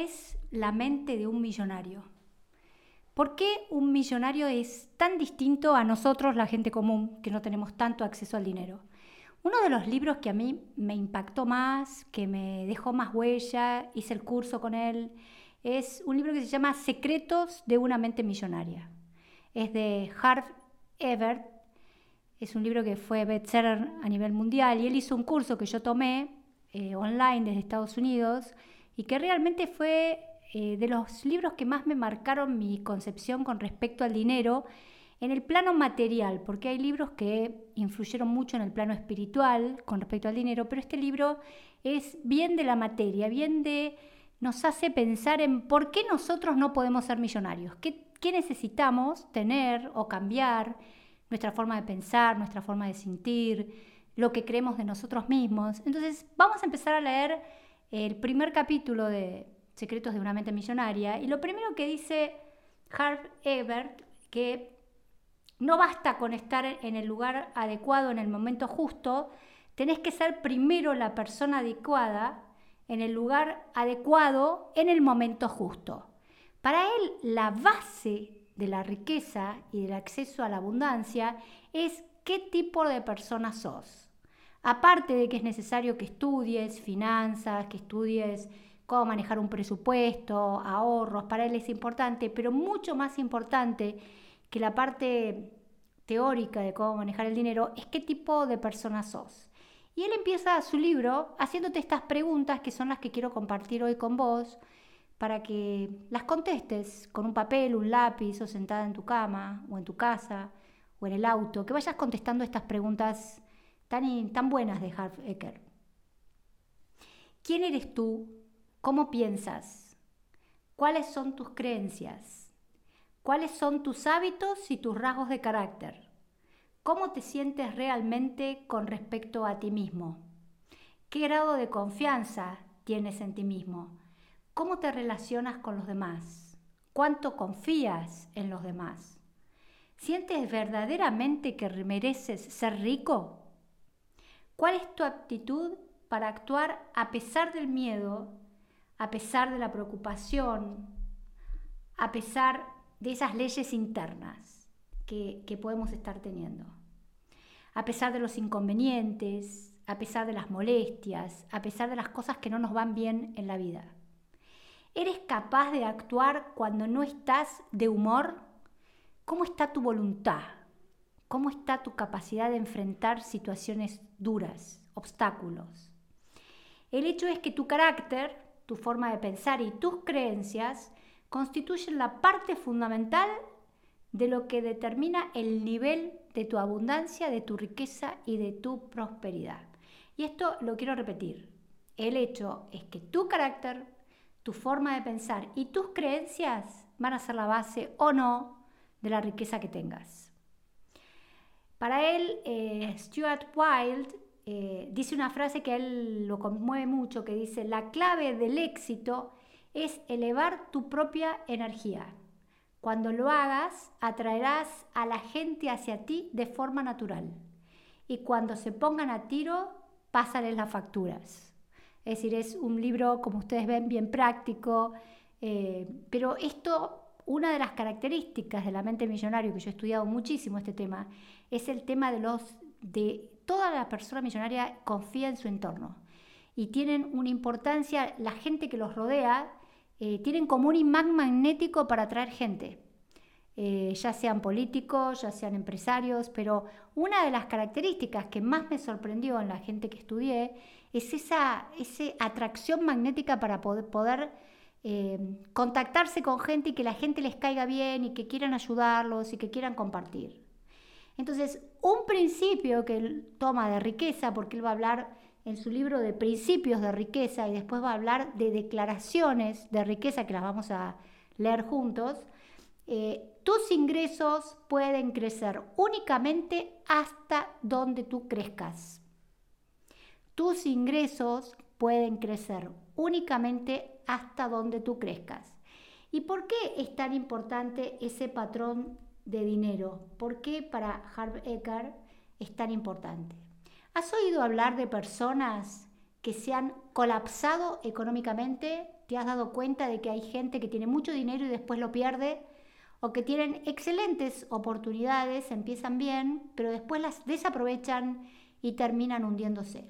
es la mente de un millonario? ¿Por qué un millonario es tan distinto a nosotros, la gente común, que no tenemos tanto acceso al dinero? Uno de los libros que a mí me impactó más, que me dejó más huella, hice el curso con él, es un libro que se llama Secretos de una mente millonaria. Es de Harv Ebert. Es un libro que fue bestseller a nivel mundial y él hizo un curso que yo tomé eh, online desde Estados Unidos y que realmente fue eh, de los libros que más me marcaron mi concepción con respecto al dinero en el plano material, porque hay libros que influyeron mucho en el plano espiritual con respecto al dinero, pero este libro es bien de la materia, bien de nos hace pensar en por qué nosotros no podemos ser millonarios, qué, necesitamos tener o cambiar, nuestra forma de pensar, nuestra forma de sentir, lo que creemos de nosotros mismos. Entonces vamos a empezar a leer el primer capítulo de Secretos de una mente millonaria y lo primero que dice Harv Ebert, que no basta con estar en el lugar adecuado en el momento justo, tenés que ser primero la persona adecuada en el lugar adecuado, en el momento justo. Para él, la base de la riqueza y del acceso a la abundancia es qué tipo de persona sos. Aparte de que es necesario que estudies finanzas, que estudies cómo manejar un presupuesto, ahorros, para él es importante, pero mucho más importante que la parte teórica de cómo manejar el dinero es qué tipo de persona sos. Y él empieza su libro haciéndote estas preguntas que son las que quiero compartir hoy con vos para que las contestes con un papel, un lápiz o sentada en tu cama o en tu casa o en el auto, que vayas contestando estas preguntas tan, tan buenas de Harv Eker. ¿Quién eres tú? ¿Cómo piensas? ¿Cuáles son tus creencias? ¿Cuáles son tus hábitos y tus rasgos de carácter? ¿Cómo te sientes realmente con respecto a ti mismo? ¿Qué grado de confianza tienes en ti mismo? ¿Cómo te relacionas con los demás? ¿Cuánto confías en los demás? ¿Sientes verdaderamente que mereces ser rico? ¿Cuál es tu aptitud para actuar a pesar del miedo, a pesar de la preocupación, a pesar de esas leyes internas? que, podemos estar teniendo. A pesar de los inconvenientes, a pesar de las molestias, a pesar de las cosas que no nos van bien en la vida. ¿Eres capaz de actuar cuando no estás de humor? ¿Cómo está tu voluntad? ¿Cómo está tu capacidad de enfrentar situaciones duras, obstáculos? El hecho es que tu carácter, tu forma de pensar y tus creencias constituyen la parte fundamental de lo que determina el nivel de tu abundancia, de tu riqueza y de tu prosperidad. Y esto lo quiero repetir. El hecho es que tu carácter, tu forma de pensar y tus creencias van a ser la base o no de la riqueza que tengas. Para él, eh, Stuart Wilde eh, dice una frase que a él lo conmueve mucho, que dice, la clave del éxito es elevar tu propia energía. Cuando lo hagas, atraerás a la gente hacia ti de forma natural. Y cuando se pongan a tiro, pásales las facturas. Es decir, es un libro, como ustedes ven, bien práctico. Eh, pero esto, una de las características de la mente millonaria, que yo he estudiado muchísimo este tema, es el tema de los de toda la persona millonaria confía en su entorno y tienen una importancia, la gente que los rodea eh, tienen como un imán magnético para atraer gente, eh, ya sean políticos, ya sean empresarios, pero una de las características que más me sorprendió en la gente que estudié es esa, atracción magnética para poder, eh, contactarse con gente y que la gente les caiga bien y que quieran ayudarlos y que quieran compartir. Entonces, un principio que él toma de riqueza, porque él va a hablar en su libro de principios de riqueza y después va a hablar de declaraciones de riqueza que las vamos a leer juntos, eh, tus ingresos pueden crecer únicamente hasta donde tú crezcas. Tus ingresos pueden crecer únicamente hasta donde tú crezcas. ¿Y por qué es tan importante ese patrón de dinero? ¿Por qué para Harv Eker es tan importante? ¿Has oído hablar de personas que se han colapsado económicamente, ¿Te has dado cuenta de que hay gente que tiene mucho dinero y después lo pierde? O que tienen excelentes oportunidades, empiezan bien, pero después las desaprovechan y terminan hundiéndose.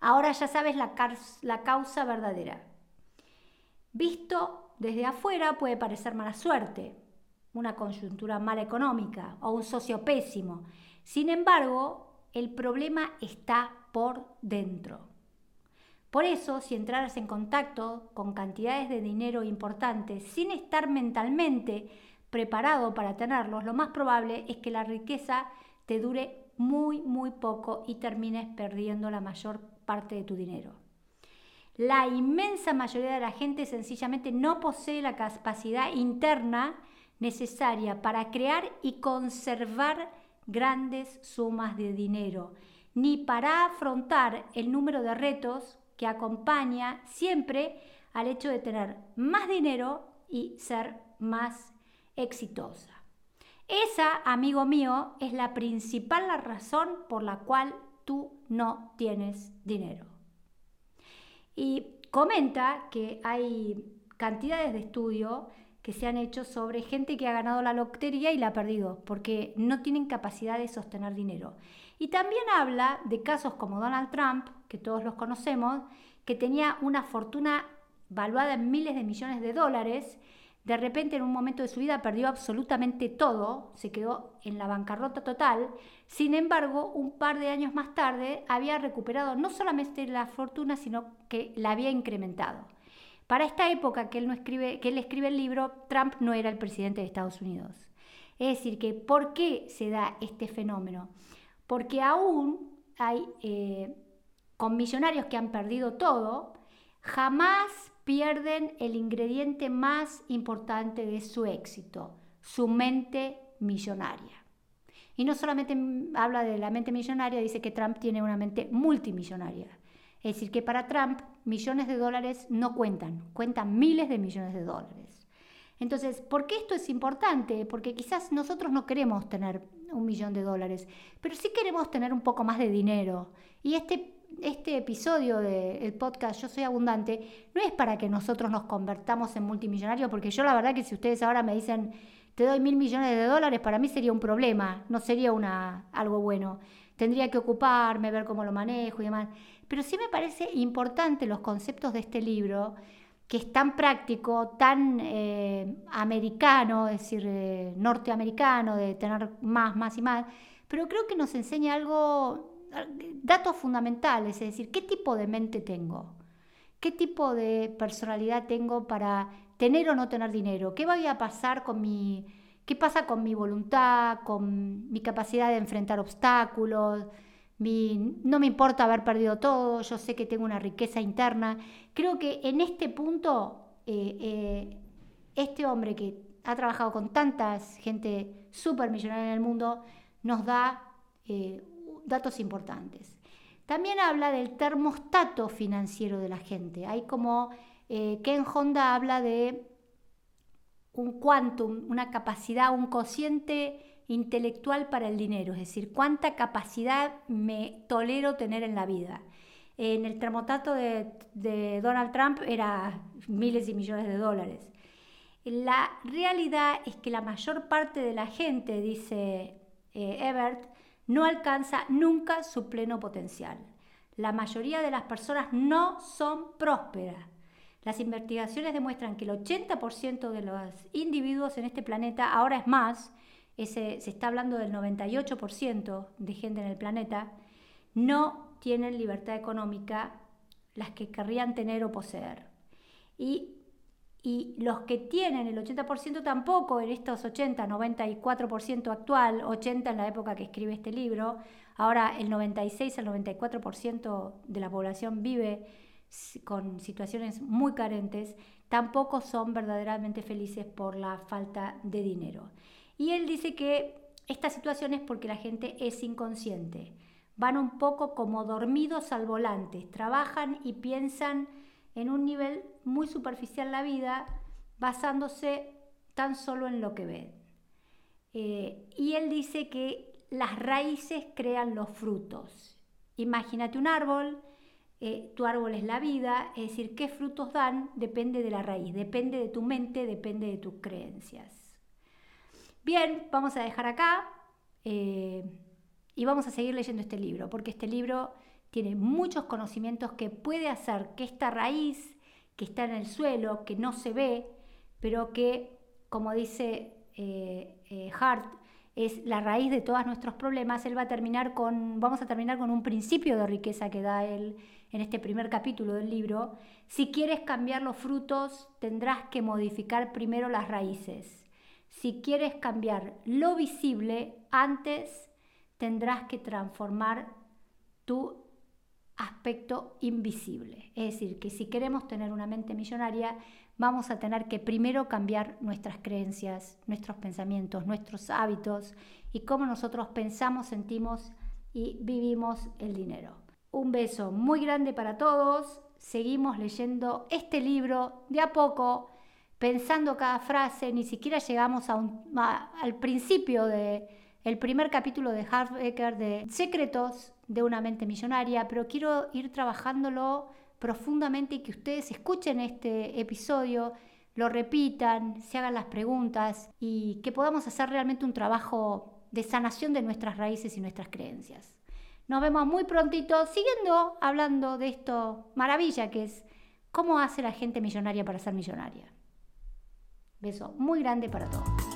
Ahora ya sabes la causa verdadera. Visto desde afuera puede parecer mala suerte, una coyuntura mala económica o un socio pésimo. Sin embargo, el problema está por dentro. Por eso, si entraras en contacto con cantidades de dinero importantes sin estar mentalmente preparado para tenerlos, lo más probable es que la riqueza te dure muy, muy poco y termines perdiendo la mayor parte de tu dinero. La inmensa mayoría de la gente sencillamente no posee la capacidad interna necesaria para crear y conservar grandes sumas de dinero, ni para afrontar el número de retos que acompaña siempre al hecho de tener más dinero y ser más exitosa. Esa, amigo mío, es la principal razón por la cual tú no tienes dinero. Y comenta que hay cantidades de estudio que se han hecho sobre gente que ha ganado la lotería y la ha perdido, porque no tienen capacidad de sostener dinero. Y también habla de casos como Donald Trump, que todos los conocemos, que tenía una fortuna valuada en miles de millones de dólares, de repente en un momento de su vida perdió absolutamente todo, se quedó en la bancarrota total, sin embargo, un par de años más tarde había recuperado no solamente la fortuna, sino que la había incrementado. Para esta época que él, escribe, que él escribe el libro, Trump no era el presidente de Estados Unidos. Es decir, que ¿por qué se da este fenómeno? Porque aún hay, eh, con millonarios que han perdido todo, jamás pierden el ingrediente más importante de su éxito, su mente millonaria. Y no solamente habla de la mente millonaria, dice que Trump tiene una mente multimillonaria. Es decir, que para Trump millones de dólares no cuentan, cuentan miles de millones de dólares. Entonces, ¿por qué esto es importante? Porque quizás nosotros no queremos tener un millón de dólares, pero sí queremos tener un poco más de dinero. Y este, este episodio del podcast Yo Soy Abundante no es para que nosotros nos convertamos en multimillonarios, porque yo la verdad que si ustedes ahora me dicen, te doy mil millones de dólares, para mí sería un problema, no sería una, algo bueno. Tendría que ocuparme, ver cómo lo manejo y demás. Pero sí me parece importante los conceptos de este libro, que es tan práctico, tan eh, americano, es decir, eh, norteamericano, de tener más, más y más, pero creo que nos enseña algo, datos fundamentales, es decir, qué tipo de mente tengo, qué tipo de personalidad tengo para tener o no tener dinero, qué va a pasar con mi, qué pasa con mi voluntad, con mi capacidad de enfrentar obstáculos, no me importa haber perdido todo, yo sé que tengo una riqueza interna. Creo que en este punto, eh, eh, este hombre que ha trabajado con tanta gente súper millonaria en el mundo, nos da eh, datos importantes. También habla del termostato financiero de la gente. Hay como Ken Honda habla de un quantum, una capacidad, un cociente intelectual para el dinero, es decir, cuánta capacidad me tolero tener en la vida. En el termotato de, Donald Trump era miles y millones de dólares. La realidad es que la mayor parte de la gente, dice eh, Ebert, no alcanza nunca su pleno potencial. La mayoría de las personas no son prósperas. Las investigaciones demuestran que el 80% de los individuos en este planeta, ahora es más, se está hablando del 98% de gente en el planeta, no tienen libertad económica las que querrían tener o poseer. Y, y los que tienen el 80% tampoco, en estos 80, 94% actual, 80 en la época que escribe este libro, ahora el 96 al 94% de la población vive con situaciones muy carentes, tampoco son verdaderamente felices por la falta de dinero. Y él dice que esta situación es porque la gente es inconsciente. Van un poco como dormidos al volante, trabajan y piensan en un nivel muy superficial la vida, basándose tan solo en lo que ven. Eh, y él dice que las raíces crean los frutos. Imagínate un árbol, eh, tu árbol es la vida, es decir, qué frutos dan depende de la raíz, depende de tu mente, depende de tus creencias. Bien, vamos a dejar acá eh, y vamos a seguir leyendo este libro, porque este libro tiene muchos conocimientos que puede hacer que esta raíz que está en el suelo, que no se ve, pero que, como dice eh, Hart, es la raíz de todos nuestros problemas, él va a terminar con, vamos a terminar con un principio de riqueza que da él en este primer capítulo del libro, si quieres cambiar los frutos, tendrás que modificar primero las raíces. Si quieres cambiar lo visible, antes tendrás que transformar tu aspecto invisible. Es decir, que si queremos tener una mente millonaria, vamos a tener que primero cambiar nuestras creencias, nuestros pensamientos, nuestros hábitos y cómo nosotros pensamos, sentimos y vivimos el dinero. Un beso muy grande para todos. Seguimos leyendo este libro de a poco, pensando cada frase. Ni siquiera llegamos al principio del el primer capítulo de Hart Becker de Secretos de una mente millonaria, pero quiero ir trabajándolo profundamente y que ustedes escuchen este episodio, lo repitan, se hagan las preguntas y que podamos hacer realmente un trabajo de sanación de nuestras raíces y nuestras creencias. Nos vemos muy prontito siguiendo hablando de esto maravilla que es cómo hace la gente millonaria para ser millonaria. Beso muy grande para todos.